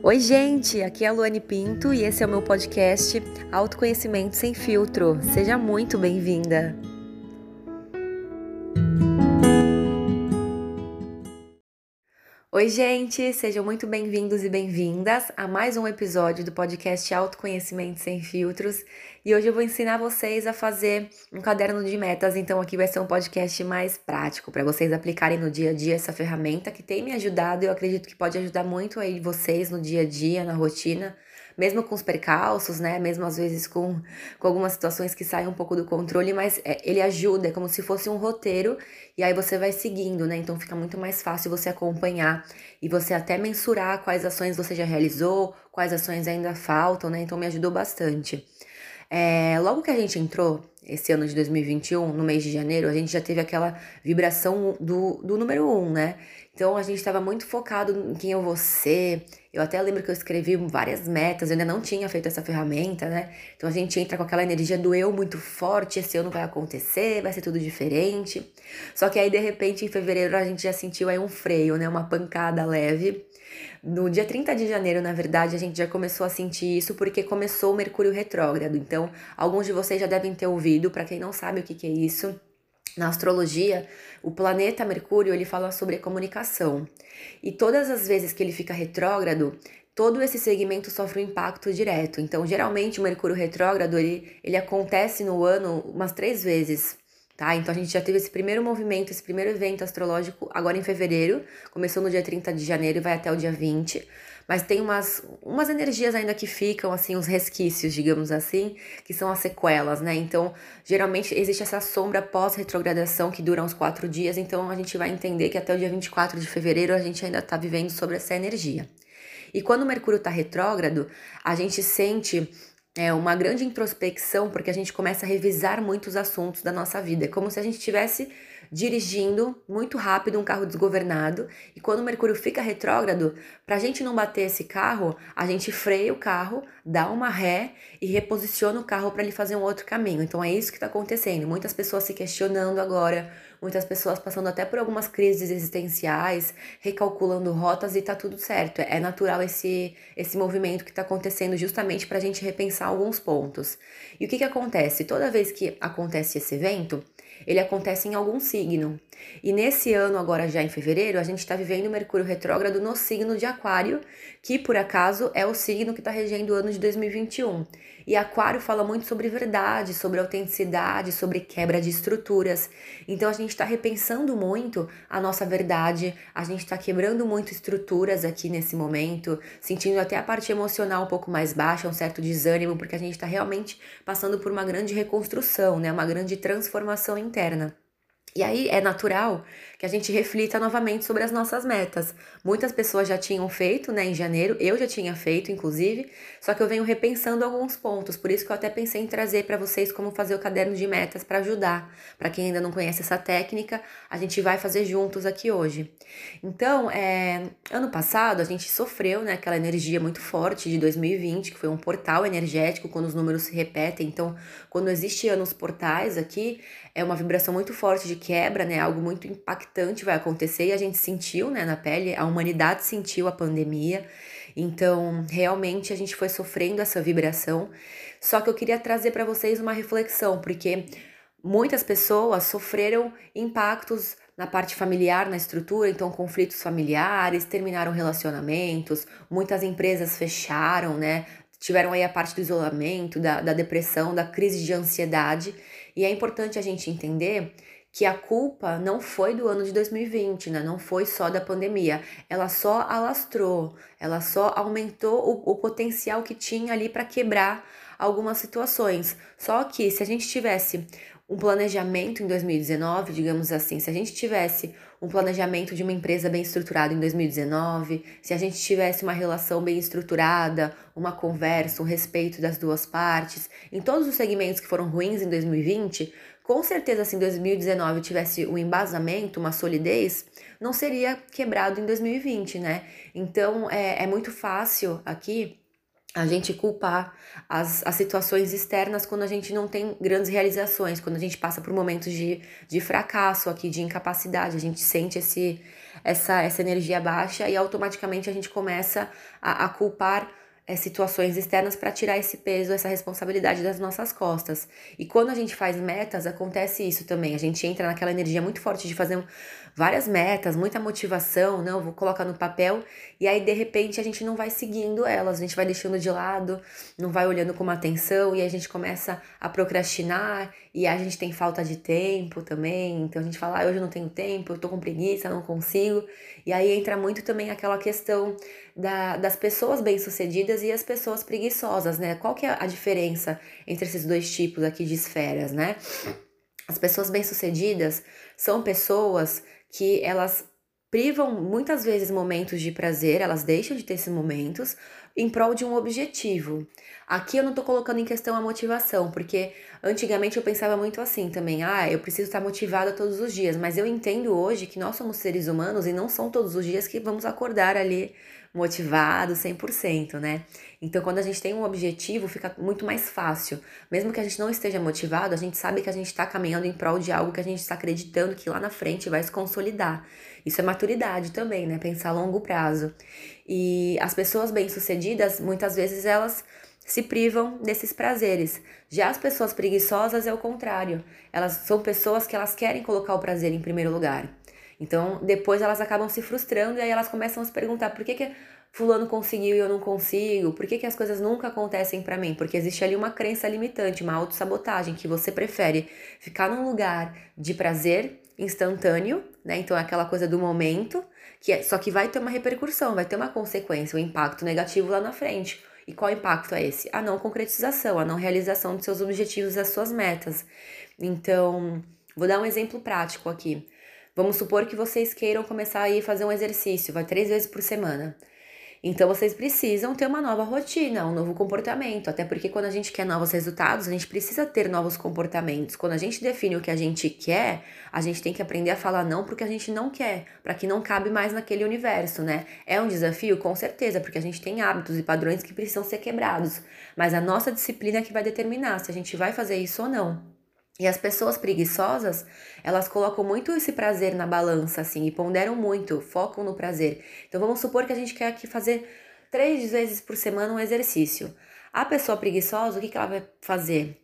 Oi, gente! Aqui é a Luane Pinto e esse é o meu podcast Autoconhecimento Sem Filtro. Seja muito bem-vinda! Oi, gente! Sejam muito bem-vindos e bem-vindas a mais um episódio do podcast Autoconhecimento Sem Filtros. E hoje eu vou ensinar vocês a fazer um caderno de metas, então aqui vai ser um podcast mais prático para vocês aplicarem no dia a dia essa ferramenta que tem me ajudado e eu acredito que pode ajudar muito aí vocês no dia a dia, na rotina mesmo com os percalços, né? Mesmo às vezes com, com algumas situações que saem um pouco do controle, mas é, ele ajuda, é como se fosse um roteiro, e aí você vai seguindo, né? Então fica muito mais fácil você acompanhar e você até mensurar quais ações você já realizou, quais ações ainda faltam, né? Então me ajudou bastante. É, logo que a gente entrou esse ano de 2021, no mês de janeiro, a gente já teve aquela vibração do, do número um, né? Então a gente estava muito focado em quem eu vou ser. Eu até lembro que eu escrevi várias metas, eu ainda não tinha feito essa ferramenta, né? Então a gente entra com aquela energia do eu muito forte, esse ano vai acontecer, vai ser tudo diferente. Só que aí de repente em fevereiro a gente já sentiu aí um freio, né? Uma pancada leve. No dia 30 de janeiro, na verdade, a gente já começou a sentir isso porque começou o Mercúrio retrógrado. Então, alguns de vocês já devem ter ouvido, para quem não sabe o que, que é isso, na astrologia, o planeta Mercúrio ele fala sobre comunicação. E todas as vezes que ele fica retrógrado, todo esse segmento sofre um impacto direto. Então, geralmente, o Mercúrio retrógrado ele, ele acontece no ano umas três vezes. Tá? Então a gente já teve esse primeiro movimento, esse primeiro evento astrológico agora em fevereiro, começou no dia 30 de janeiro e vai até o dia 20 mas tem umas, umas energias ainda que ficam, assim, os resquícios, digamos assim, que são as sequelas, né? Então, geralmente existe essa sombra pós-retrogradação que dura uns quatro dias, então a gente vai entender que até o dia 24 de fevereiro a gente ainda está vivendo sobre essa energia. E quando o Mercúrio está retrógrado, a gente sente é, uma grande introspecção, porque a gente começa a revisar muitos assuntos da nossa vida. É como se a gente tivesse dirigindo muito rápido um carro desgovernado e quando o Mercúrio fica retrógrado, para a gente não bater esse carro, a gente freia o carro, dá uma ré e reposiciona o carro para ele fazer um outro caminho. Então é isso que está acontecendo. Muitas pessoas se questionando agora, muitas pessoas passando até por algumas crises existenciais, recalculando rotas e tá tudo certo. É natural esse, esse movimento que está acontecendo justamente para a gente repensar alguns pontos. E o que, que acontece? Toda vez que acontece esse evento, ele acontece em algum signo. E nesse ano, agora já em fevereiro, a gente está vivendo Mercúrio retrógrado no signo de Aquário, que por acaso é o signo que está regendo o ano de 2021. E Aquário fala muito sobre verdade, sobre autenticidade, sobre quebra de estruturas. Então a gente está repensando muito a nossa verdade, a gente está quebrando muito estruturas aqui nesse momento, sentindo até a parte emocional um pouco mais baixa, um certo desânimo, porque a gente está realmente passando por uma grande reconstrução, né? uma grande transformação interna. E aí é natural que a gente reflita novamente sobre as nossas metas. Muitas pessoas já tinham feito, né, em janeiro, eu já tinha feito, inclusive, só que eu venho repensando alguns pontos, por isso que eu até pensei em trazer para vocês como fazer o caderno de metas para ajudar. Para quem ainda não conhece essa técnica, a gente vai fazer juntos aqui hoje. Então, é, ano passado a gente sofreu, né, aquela energia muito forte de 2020, que foi um portal energético quando os números se repetem. Então, quando existe anos portais aqui, é uma vibração muito forte de quebra, né? Algo muito impactante vai acontecer e a gente sentiu, né, na pele, a humanidade sentiu a pandemia. Então, realmente a gente foi sofrendo essa vibração. Só que eu queria trazer para vocês uma reflexão, porque muitas pessoas sofreram impactos na parte familiar, na estrutura, então conflitos familiares, terminaram relacionamentos, muitas empresas fecharam, né? Tiveram aí a parte do isolamento, da, da depressão, da crise de ansiedade. E é importante a gente entender que a culpa não foi do ano de 2020, né? Não foi só da pandemia. Ela só alastrou, ela só aumentou o, o potencial que tinha ali para quebrar algumas situações. Só que se a gente tivesse um planejamento em 2019, digamos assim, se a gente tivesse um planejamento de uma empresa bem estruturada em 2019, se a gente tivesse uma relação bem estruturada, uma conversa, um respeito das duas partes, em todos os segmentos que foram ruins em 2020, com certeza se em 2019 tivesse um embasamento, uma solidez, não seria quebrado em 2020, né? Então é, é muito fácil aqui a gente culpar as, as situações externas quando a gente não tem grandes realizações, quando a gente passa por momentos de, de fracasso aqui, de incapacidade, a gente sente esse, essa, essa energia baixa e automaticamente a gente começa a, a culpar é, situações externas para tirar esse peso, essa responsabilidade das nossas costas. E quando a gente faz metas, acontece isso também. A gente entra naquela energia muito forte de fazer várias metas, muita motivação, não, vou colocar no papel, e aí de repente a gente não vai seguindo elas, a gente vai deixando de lado, não vai olhando com atenção, e a gente começa a procrastinar, e a gente tem falta de tempo também, então a gente fala, ah, hoje eu não tenho tempo, eu tô com preguiça, não consigo, e aí entra muito também aquela questão da, das pessoas bem-sucedidas e as pessoas preguiçosas, né? Qual que é a diferença entre esses dois tipos aqui de esferas, né? As pessoas bem-sucedidas são pessoas que elas privam muitas vezes momentos de prazer, elas deixam de ter esses momentos em prol de um objetivo. Aqui eu não tô colocando em questão a motivação, porque antigamente eu pensava muito assim também, ah, eu preciso estar motivada todos os dias, mas eu entendo hoje que nós somos seres humanos e não são todos os dias que vamos acordar ali motivado 100%, né? Então, quando a gente tem um objetivo, fica muito mais fácil. Mesmo que a gente não esteja motivado, a gente sabe que a gente está caminhando em prol de algo que a gente está acreditando que lá na frente vai se consolidar. Isso é maturidade também, né? Pensar a longo prazo. E as pessoas bem-sucedidas, muitas vezes elas se privam desses prazeres. Já as pessoas preguiçosas é o contrário. Elas são pessoas que elas querem colocar o prazer em primeiro lugar. Então, depois elas acabam se frustrando e aí elas começam a se perguntar por que, que fulano conseguiu e eu não consigo? Por que, que as coisas nunca acontecem para mim? Porque existe ali uma crença limitante, uma autossabotagem, que você prefere ficar num lugar de prazer instantâneo, né? Então é aquela coisa do momento, que é, só que vai ter uma repercussão, vai ter uma consequência, um impacto negativo lá na frente. E qual impacto é esse? A não concretização, a não realização dos seus objetivos, das suas metas. Então, vou dar um exemplo prático aqui. Vamos supor que vocês queiram começar a fazer um exercício, vai três vezes por semana. Então vocês precisam ter uma nova rotina, um novo comportamento, até porque quando a gente quer novos resultados, a gente precisa ter novos comportamentos. Quando a gente define o que a gente quer, a gente tem que aprender a falar não porque a gente não quer, para que não cabe mais naquele universo, né? É um desafio, com certeza, porque a gente tem hábitos e padrões que precisam ser quebrados, mas a nossa disciplina é que vai determinar se a gente vai fazer isso ou não. E as pessoas preguiçosas, elas colocam muito esse prazer na balança, assim, e ponderam muito, focam no prazer. Então vamos supor que a gente quer aqui fazer três vezes por semana um exercício. A pessoa preguiçosa, o que, que ela vai fazer?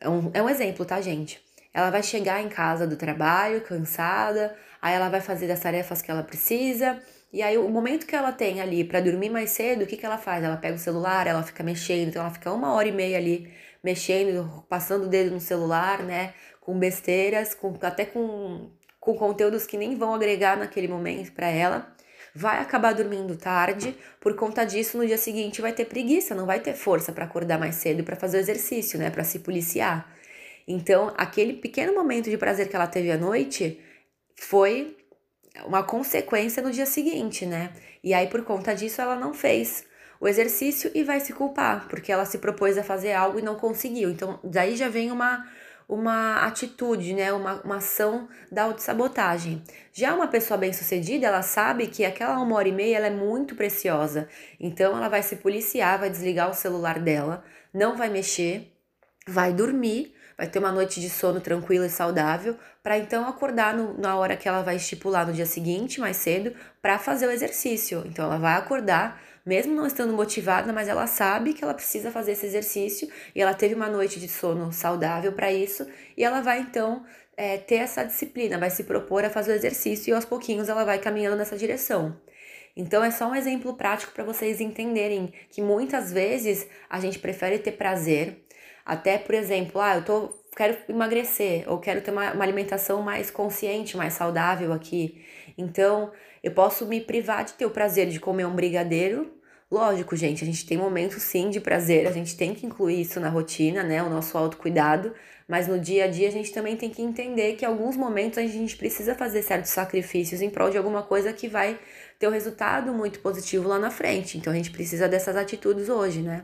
É um, é um exemplo, tá, gente? Ela vai chegar em casa do trabalho, cansada, aí ela vai fazer as tarefas que ela precisa, e aí o momento que ela tem ali para dormir mais cedo, o que, que ela faz? Ela pega o celular, ela fica mexendo, então ela fica uma hora e meia ali mexendo, passando o dedo no celular, né? Com besteiras, com, até com, com conteúdos que nem vão agregar naquele momento para ela. Vai acabar dormindo tarde, por conta disso, no dia seguinte vai ter preguiça, não vai ter força para acordar mais cedo para fazer o exercício, né? Para se policiar. Então, aquele pequeno momento de prazer que ela teve à noite foi uma consequência no dia seguinte, né? E aí, por conta disso, ela não fez o exercício e vai se culpar, porque ela se propôs a fazer algo e não conseguiu. Então, daí já vem uma, uma atitude, né? Uma, uma ação da autossabotagem. Já uma pessoa bem-sucedida, ela sabe que aquela uma hora e meia ela é muito preciosa. Então, ela vai se policiar, vai desligar o celular dela, não vai mexer, vai dormir vai ter uma noite de sono tranquila e saudável, para então acordar no, na hora que ela vai estipular no dia seguinte, mais cedo, para fazer o exercício. Então ela vai acordar mesmo não estando motivada, mas ela sabe que ela precisa fazer esse exercício e ela teve uma noite de sono saudável para isso e ela vai então é, ter essa disciplina, vai se propor a fazer o exercício e aos pouquinhos ela vai caminhando nessa direção. Então é só um exemplo prático para vocês entenderem que muitas vezes a gente prefere ter prazer, até por exemplo, ah, eu tô quero emagrecer ou quero ter uma, uma alimentação mais consciente, mais saudável aqui. Então, eu posso me privar de ter o prazer de comer um brigadeiro. Lógico, gente, a gente tem momentos sim de prazer, a gente tem que incluir isso na rotina, né? O nosso autocuidado, mas no dia a dia a gente também tem que entender que alguns momentos a gente precisa fazer certos sacrifícios em prol de alguma coisa que vai ter um resultado muito positivo lá na frente. Então a gente precisa dessas atitudes hoje, né?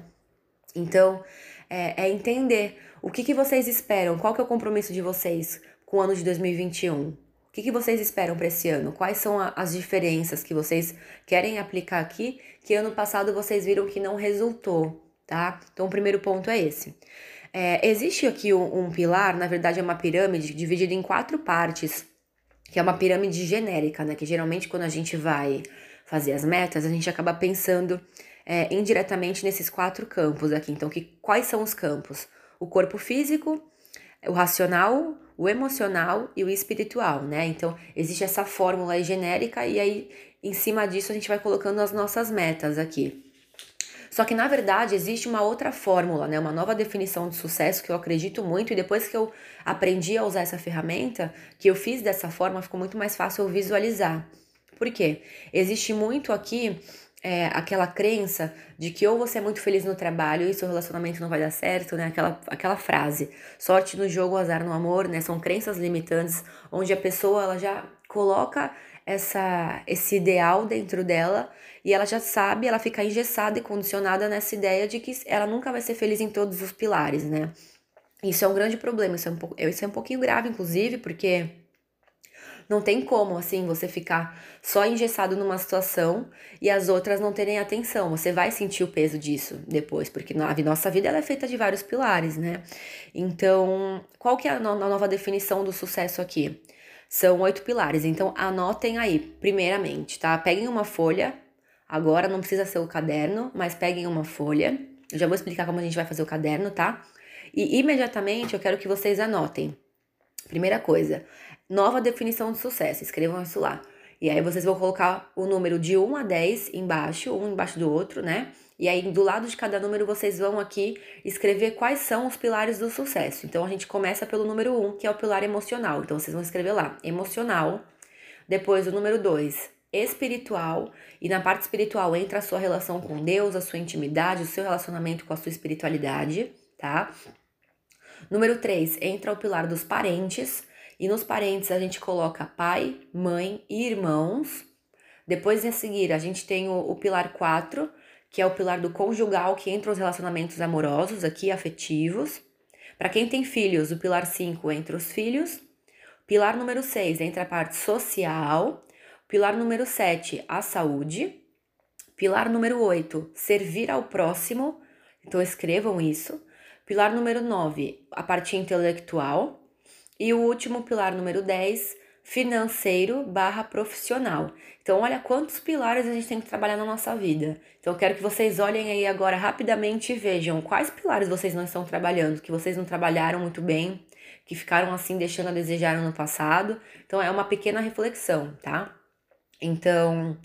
Então é, é entender o que, que vocês esperam, qual que é o compromisso de vocês com o ano de 2021. O que, que vocês esperam para esse ano? Quais são a, as diferenças que vocês querem aplicar aqui que ano passado vocês viram que não resultou? tá? Então, o primeiro ponto é esse. É, existe aqui um, um pilar, na verdade é uma pirâmide dividida em quatro partes, que é uma pirâmide genérica, né? Que geralmente quando a gente vai fazer as metas, a gente acaba pensando é, indiretamente nesses quatro campos aqui. Então, que, quais são os campos? O corpo físico, o racional, o emocional e o espiritual, né? Então, existe essa fórmula aí genérica e aí, em cima disso, a gente vai colocando as nossas metas aqui. Só que, na verdade, existe uma outra fórmula, né? Uma nova definição de sucesso que eu acredito muito e depois que eu aprendi a usar essa ferramenta, que eu fiz dessa forma, ficou muito mais fácil eu visualizar. Por quê? Existe muito aqui é, aquela crença de que ou você é muito feliz no trabalho e seu relacionamento não vai dar certo, né? Aquela, aquela frase, sorte no jogo, azar no amor, né? São crenças limitantes onde a pessoa ela já coloca essa esse ideal dentro dela e ela já sabe, ela fica engessada e condicionada nessa ideia de que ela nunca vai ser feliz em todos os pilares, né? Isso é um grande problema, isso é um, isso é um pouquinho grave, inclusive, porque não tem como, assim, você ficar só engessado numa situação e as outras não terem atenção. Você vai sentir o peso disso depois, porque a nossa vida ela é feita de vários pilares, né? Então, qual que é a nova definição do sucesso aqui? São oito pilares. Então, anotem aí, primeiramente, tá? Peguem uma folha. Agora não precisa ser o caderno, mas peguem uma folha. Eu já vou explicar como a gente vai fazer o caderno, tá? E imediatamente eu quero que vocês anotem. Primeira coisa, nova definição de sucesso, escrevam isso lá. E aí vocês vão colocar o número de 1 a 10 embaixo, um embaixo do outro, né? E aí do lado de cada número vocês vão aqui escrever quais são os pilares do sucesso. Então a gente começa pelo número 1, que é o pilar emocional. Então vocês vão escrever lá, emocional. Depois o número 2, espiritual. E na parte espiritual entra a sua relação com Deus, a sua intimidade, o seu relacionamento com a sua espiritualidade, tá? Número 3, entra o pilar dos parentes. E nos parentes a gente coloca pai, mãe e irmãos. Depois, a seguir, a gente tem o, o pilar 4, que é o pilar do conjugal, que entra os relacionamentos amorosos aqui, afetivos. Para quem tem filhos, o pilar 5 entra os filhos. Pilar número 6 entra a parte social. Pilar número 7, a saúde. Pilar número 8, servir ao próximo. Então escrevam isso. Pilar número 9, a parte intelectual. E o último pilar número 10, financeiro barra profissional. Então, olha quantos pilares a gente tem que trabalhar na nossa vida. Então, eu quero que vocês olhem aí agora rapidamente e vejam quais pilares vocês não estão trabalhando, que vocês não trabalharam muito bem, que ficaram assim deixando a desejar no passado. Então, é uma pequena reflexão, tá? Então,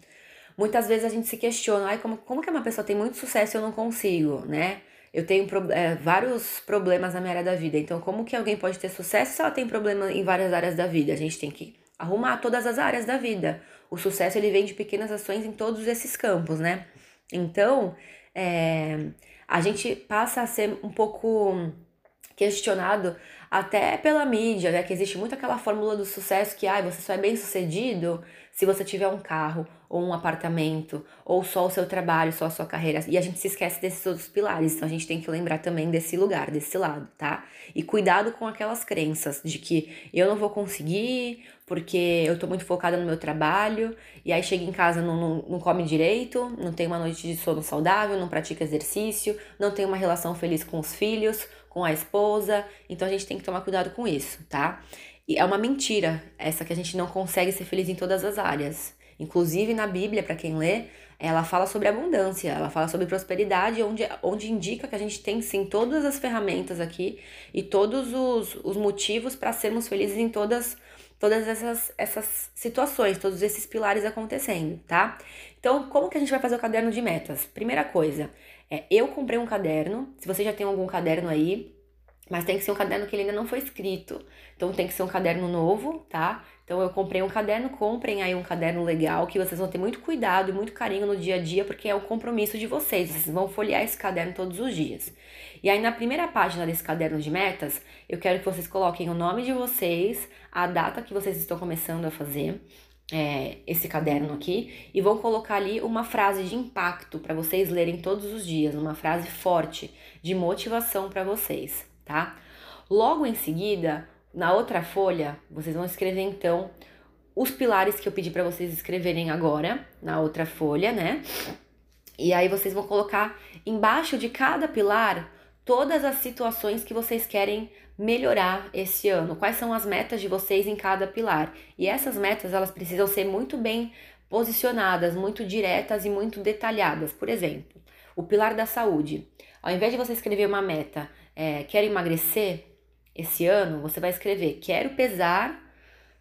muitas vezes a gente se questiona, ai, como, como que uma pessoa tem muito sucesso e eu não consigo, né? Eu tenho é, vários problemas na minha área da vida. Então, como que alguém pode ter sucesso se ela tem problema em várias áreas da vida? A gente tem que arrumar todas as áreas da vida. O sucesso ele vem de pequenas ações em todos esses campos, né? Então, é, a gente passa a ser um pouco questionado até pela mídia, né? Que existe muito aquela fórmula do sucesso que, ah, você só é bem sucedido se você tiver um carro ou um apartamento ou só o seu trabalho, só a sua carreira. E a gente se esquece desses outros pilares, então a gente tem que lembrar também desse lugar, desse lado, tá? E cuidado com aquelas crenças de que eu não vou conseguir porque eu tô muito focada no meu trabalho e aí chega em casa não, não, não come direito, não tem uma noite de sono saudável, não pratica exercício, não tem uma relação feliz com os filhos, com a esposa. Então a gente tem que tomar cuidado com isso, tá? E é uma mentira essa que a gente não consegue ser feliz em todas as áreas. Inclusive na Bíblia, para quem lê, ela fala sobre abundância, ela fala sobre prosperidade, onde, onde indica que a gente tem sim todas as ferramentas aqui e todos os, os motivos para sermos felizes em todas, todas essas, essas situações, todos esses pilares acontecendo, tá? Então, como que a gente vai fazer o caderno de metas? Primeira coisa, é, eu comprei um caderno, se você já tem algum caderno aí, mas tem que ser um caderno que ele ainda não foi escrito. Então tem que ser um caderno novo, tá? Então eu comprei um caderno, comprem aí um caderno legal que vocês vão ter muito cuidado e muito carinho no dia a dia, porque é o compromisso de vocês. Vocês vão folhear esse caderno todos os dias. E aí na primeira página desse caderno de metas, eu quero que vocês coloquem o nome de vocês, a data que vocês estão começando a fazer. É, esse caderno aqui e vão colocar ali uma frase de impacto para vocês lerem todos os dias, uma frase forte de motivação para vocês tá? Logo em seguida, na outra folha, vocês vão escrever então os pilares que eu pedi para vocês escreverem agora, na outra folha, né? E aí vocês vão colocar embaixo de cada pilar todas as situações que vocês querem melhorar esse ano. Quais são as metas de vocês em cada pilar? E essas metas, elas precisam ser muito bem posicionadas, muito diretas e muito detalhadas. Por exemplo, o pilar da saúde. Ao invés de você escrever uma meta, é, quero emagrecer esse ano, você vai escrever, quero pesar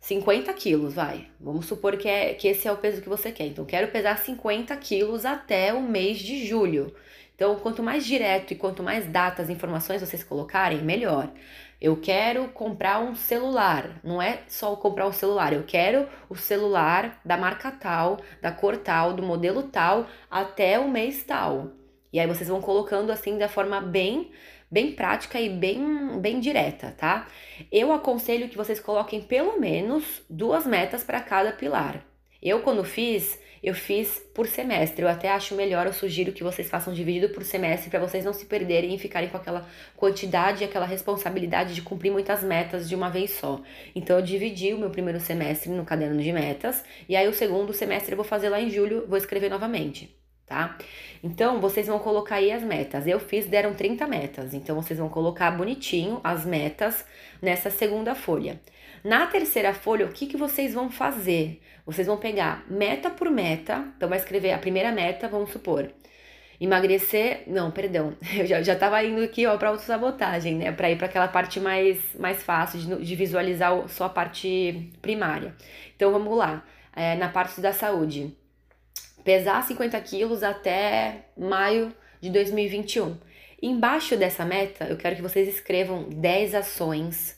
50 quilos, vai. Vamos supor que, é, que esse é o peso que você quer. Então, quero pesar 50 quilos até o mês de julho. Então, quanto mais direto e quanto mais datas, informações vocês colocarem, melhor. Eu quero comprar um celular. Não é só comprar um celular, eu quero o celular da marca tal, da cor tal, do modelo tal, até o mês tal. E aí vocês vão colocando assim da forma bem bem prática e bem, bem direta, tá? Eu aconselho que vocês coloquem pelo menos duas metas para cada pilar. Eu, quando fiz, eu fiz por semestre. Eu até acho melhor, eu sugiro que vocês façam dividido por semestre para vocês não se perderem e ficarem com aquela quantidade, aquela responsabilidade de cumprir muitas metas de uma vez só. Então eu dividi o meu primeiro semestre no caderno de metas e aí o segundo semestre eu vou fazer lá em julho, vou escrever novamente tá? Então, vocês vão colocar aí as metas. Eu fiz, deram 30 metas. Então, vocês vão colocar bonitinho as metas nessa segunda folha. Na terceira folha, o que, que vocês vão fazer? Vocês vão pegar meta por meta. Então, vai escrever a primeira meta, vamos supor. Emagrecer, não, perdão, eu já, já tava indo aqui ó, pra autossabotagem, né? Pra ir para aquela parte mais, mais fácil de, de visualizar só a parte primária. Então vamos lá, é, na parte da saúde pesar 50 quilos até maio de 2021. Embaixo dessa meta, eu quero que vocês escrevam 10 ações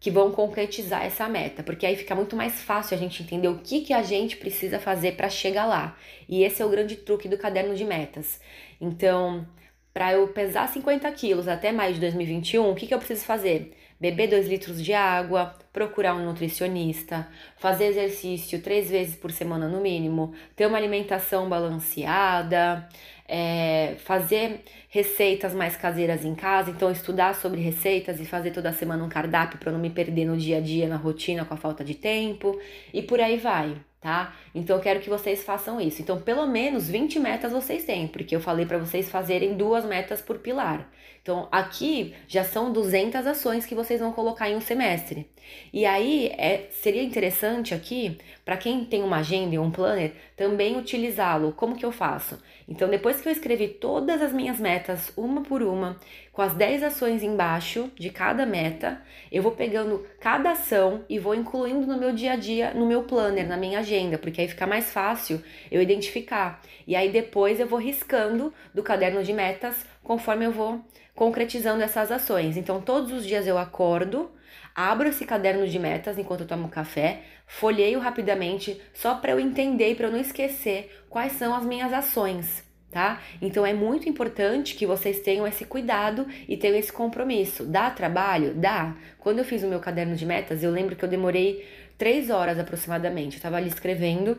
que vão concretizar essa meta, porque aí fica muito mais fácil a gente entender o que, que a gente precisa fazer para chegar lá. E esse é o grande truque do caderno de metas. Então, para eu pesar 50 quilos até maio de 2021, o que, que eu preciso fazer? Beber 2 litros de água, procurar um nutricionista, fazer exercício três vezes por semana no mínimo, ter uma alimentação balanceada, é, fazer receitas mais caseiras em casa, então estudar sobre receitas e fazer toda semana um cardápio para não me perder no dia a dia, na rotina, com a falta de tempo, e por aí vai tá? Então eu quero que vocês façam isso. Então, pelo menos 20 metas vocês têm, porque eu falei para vocês fazerem duas metas por pilar. Então, aqui já são 200 ações que vocês vão colocar em um semestre. E aí, é, seria interessante aqui, para quem tem uma agenda e um planner, também utilizá-lo. Como que eu faço? Então, depois que eu escrevi todas as minhas metas, uma por uma, com as 10 ações embaixo de cada meta, eu vou pegando cada ação e vou incluindo no meu dia a dia, no meu planner, na minha agenda, porque aí fica mais fácil eu identificar. E aí depois eu vou riscando do caderno de metas conforme eu vou concretizando essas ações. Então, todos os dias eu acordo, abro esse caderno de metas enquanto eu tomo café, folheio rapidamente só para eu entender e para eu não esquecer quais são as minhas ações. Tá? Então é muito importante que vocês tenham esse cuidado e tenham esse compromisso. Dá trabalho? Dá. Quando eu fiz o meu caderno de metas, eu lembro que eu demorei três horas aproximadamente. Eu estava ali escrevendo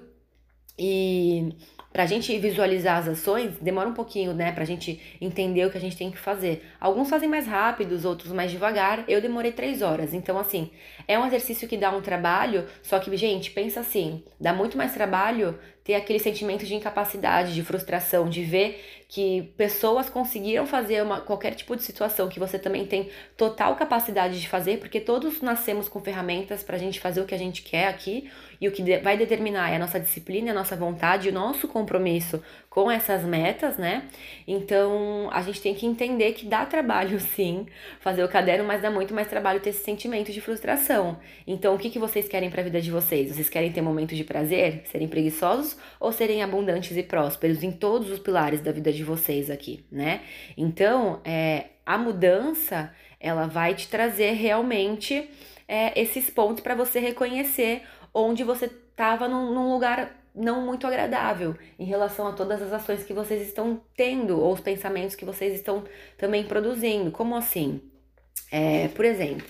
e para a gente visualizar as ações, demora um pouquinho, né? Para a gente entender o que a gente tem que fazer. Alguns fazem mais rápidos, outros mais devagar. Eu demorei três horas. Então, assim, é um exercício que dá um trabalho, só que, gente, pensa assim: dá muito mais trabalho ter aquele sentimento de incapacidade, de frustração, de ver que pessoas conseguiram fazer uma, qualquer tipo de situação que você também tem total capacidade de fazer, porque todos nascemos com ferramentas para a gente fazer o que a gente quer aqui, e o que vai determinar é a nossa disciplina, a nossa vontade, o nosso compromisso com essas metas, né? Então a gente tem que entender que dá trabalho sim fazer o caderno, mas dá muito mais trabalho ter esse sentimento de frustração. Então o que, que vocês querem para a vida de vocês? Vocês querem ter momentos de prazer, serem preguiçosos ou serem abundantes e prósperos em todos os pilares da vida de vocês aqui, né? Então é, a mudança ela vai te trazer realmente é, esses pontos para você reconhecer onde você estava num, num lugar não muito agradável em relação a todas as ações que vocês estão tendo ou os pensamentos que vocês estão também produzindo. Como assim? É, por exemplo,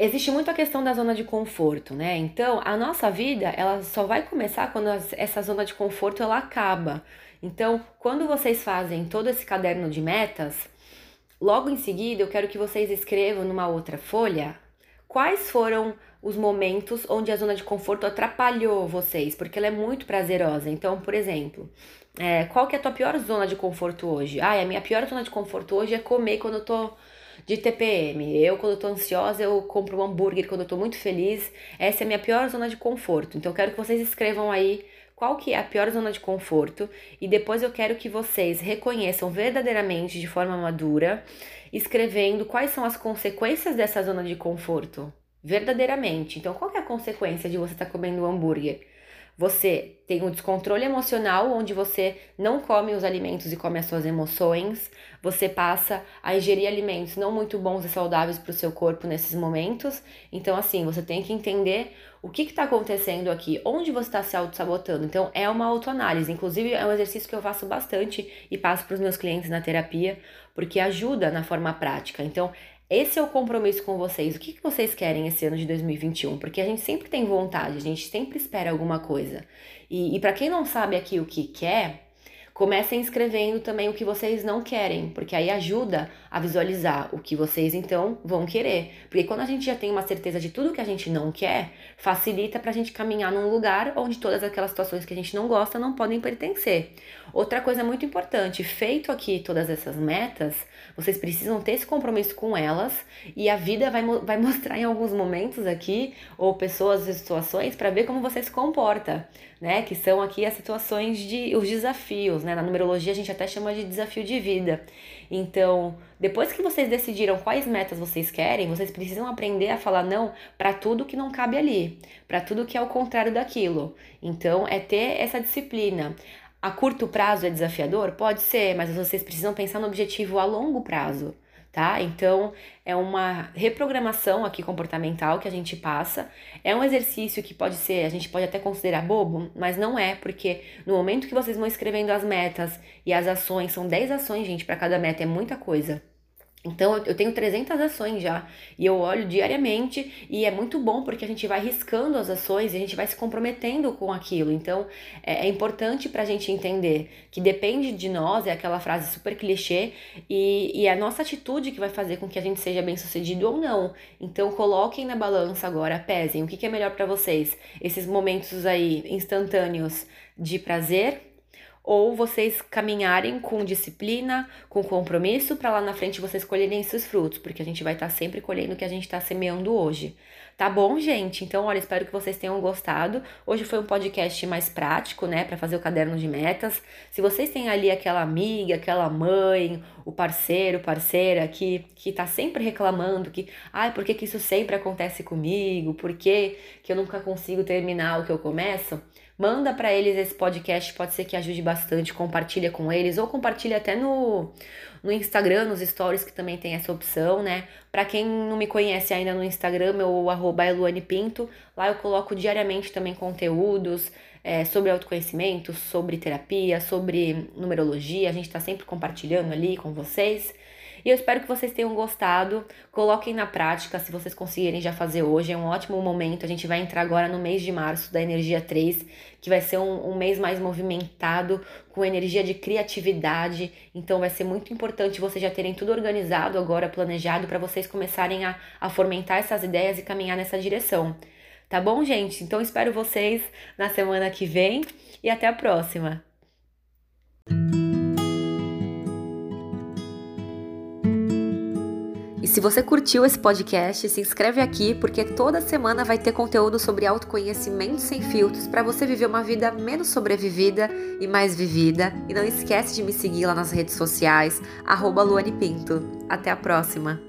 existe muito a questão da zona de conforto, né? Então, a nossa vida, ela só vai começar quando essa zona de conforto ela acaba. Então, quando vocês fazem todo esse caderno de metas, logo em seguida eu quero que vocês escrevam numa outra folha quais foram os momentos onde a zona de conforto atrapalhou vocês, porque ela é muito prazerosa. Então, por exemplo, é, qual que é a tua pior zona de conforto hoje? Ah, a minha pior zona de conforto hoje é comer quando eu tô de TPM. Eu, quando tô ansiosa, eu compro um hambúrguer quando eu tô muito feliz. Essa é a minha pior zona de conforto. Então, eu quero que vocês escrevam aí qual que é a pior zona de conforto e depois eu quero que vocês reconheçam verdadeiramente de forma madura, escrevendo quais são as consequências dessa zona de conforto verdadeiramente. Então, qual é a consequência de você estar tá comendo um hambúrguer? Você tem um descontrole emocional, onde você não come os alimentos e come as suas emoções. Você passa a ingerir alimentos não muito bons e saudáveis para o seu corpo nesses momentos. Então, assim, você tem que entender o que está acontecendo aqui, onde você está se auto-sabotando. Então, é uma autoanálise. Inclusive, é um exercício que eu faço bastante e passo para os meus clientes na terapia, porque ajuda na forma prática. Então, esse é o compromisso com vocês. O que, vocês querem esse ano de 2021? Porque a gente sempre tem vontade, a gente sempre espera alguma coisa. E, e para quem não sabe aqui o que quer, Comecem escrevendo também o que vocês não querem, porque aí ajuda a visualizar o que vocês então vão querer. Porque quando a gente já tem uma certeza de tudo que a gente não quer, facilita para a gente caminhar num lugar onde todas aquelas situações que a gente não gosta não podem pertencer. Outra coisa muito importante, feito aqui todas essas metas, vocês precisam ter esse compromisso com elas e a vida vai, vai mostrar em alguns momentos aqui, ou pessoas e situações, para ver como você se comporta, né? Que são aqui as situações de os desafios, né? Na numerologia a gente até chama de desafio de vida. Então, depois que vocês decidiram quais metas vocês querem, vocês precisam aprender a falar não para tudo que não cabe ali, para tudo que é o contrário daquilo. Então, é ter essa disciplina. A curto prazo é desafiador? Pode ser, mas vocês precisam pensar no objetivo a longo prazo, tá? Então, é uma reprogramação aqui comportamental que a gente passa. É um exercício que pode ser, a gente pode até considerar bobo, mas não é, porque no momento que vocês vão escrevendo as metas e as ações, são 10 ações, gente, para cada meta, é muita coisa. Então eu tenho 300 ações já e eu olho diariamente e é muito bom porque a gente vai riscando as ações e a gente vai se comprometendo com aquilo. Então é, é importante para a gente entender que depende de nós, é aquela frase super clichê, e, e é a nossa atitude que vai fazer com que a gente seja bem sucedido ou não. Então coloquem na balança agora, pesem o que, que é melhor para vocês. Esses momentos aí instantâneos de prazer ou vocês caminharem com disciplina, com compromisso, para lá na frente vocês colherem esses frutos, porque a gente vai estar tá sempre colhendo o que a gente está semeando hoje. Tá bom, gente? Então, olha, espero que vocês tenham gostado. Hoje foi um podcast mais prático, né, para fazer o caderno de metas. Se vocês têm ali aquela amiga, aquela mãe, o parceiro, parceira que que tá sempre reclamando que, ai, por que, que isso sempre acontece comigo? Por que, que eu nunca consigo terminar o que eu começo? Manda para eles esse podcast, pode ser que ajude bastante, compartilha com eles ou compartilha até no, no Instagram, nos stories que também tem essa opção, né? Para quem não me conhece ainda no Instagram, meu arroba é Luane Pinto, lá eu coloco diariamente também conteúdos é, sobre autoconhecimento, sobre terapia, sobre numerologia, a gente está sempre compartilhando ali com vocês. E eu espero que vocês tenham gostado. Coloquem na prática se vocês conseguirem já fazer hoje. É um ótimo momento. A gente vai entrar agora no mês de março da energia 3, que vai ser um, um mês mais movimentado, com energia de criatividade. Então vai ser muito importante vocês já terem tudo organizado agora, planejado, para vocês começarem a, a fomentar essas ideias e caminhar nessa direção. Tá bom, gente? Então espero vocês na semana que vem e até a próxima. Se você curtiu esse podcast, se inscreve aqui porque toda semana vai ter conteúdo sobre autoconhecimento sem filtros para você viver uma vida menos sobrevivida e mais vivida. E não esquece de me seguir lá nas redes sociais, arroba Luane Pinto. Até a próxima!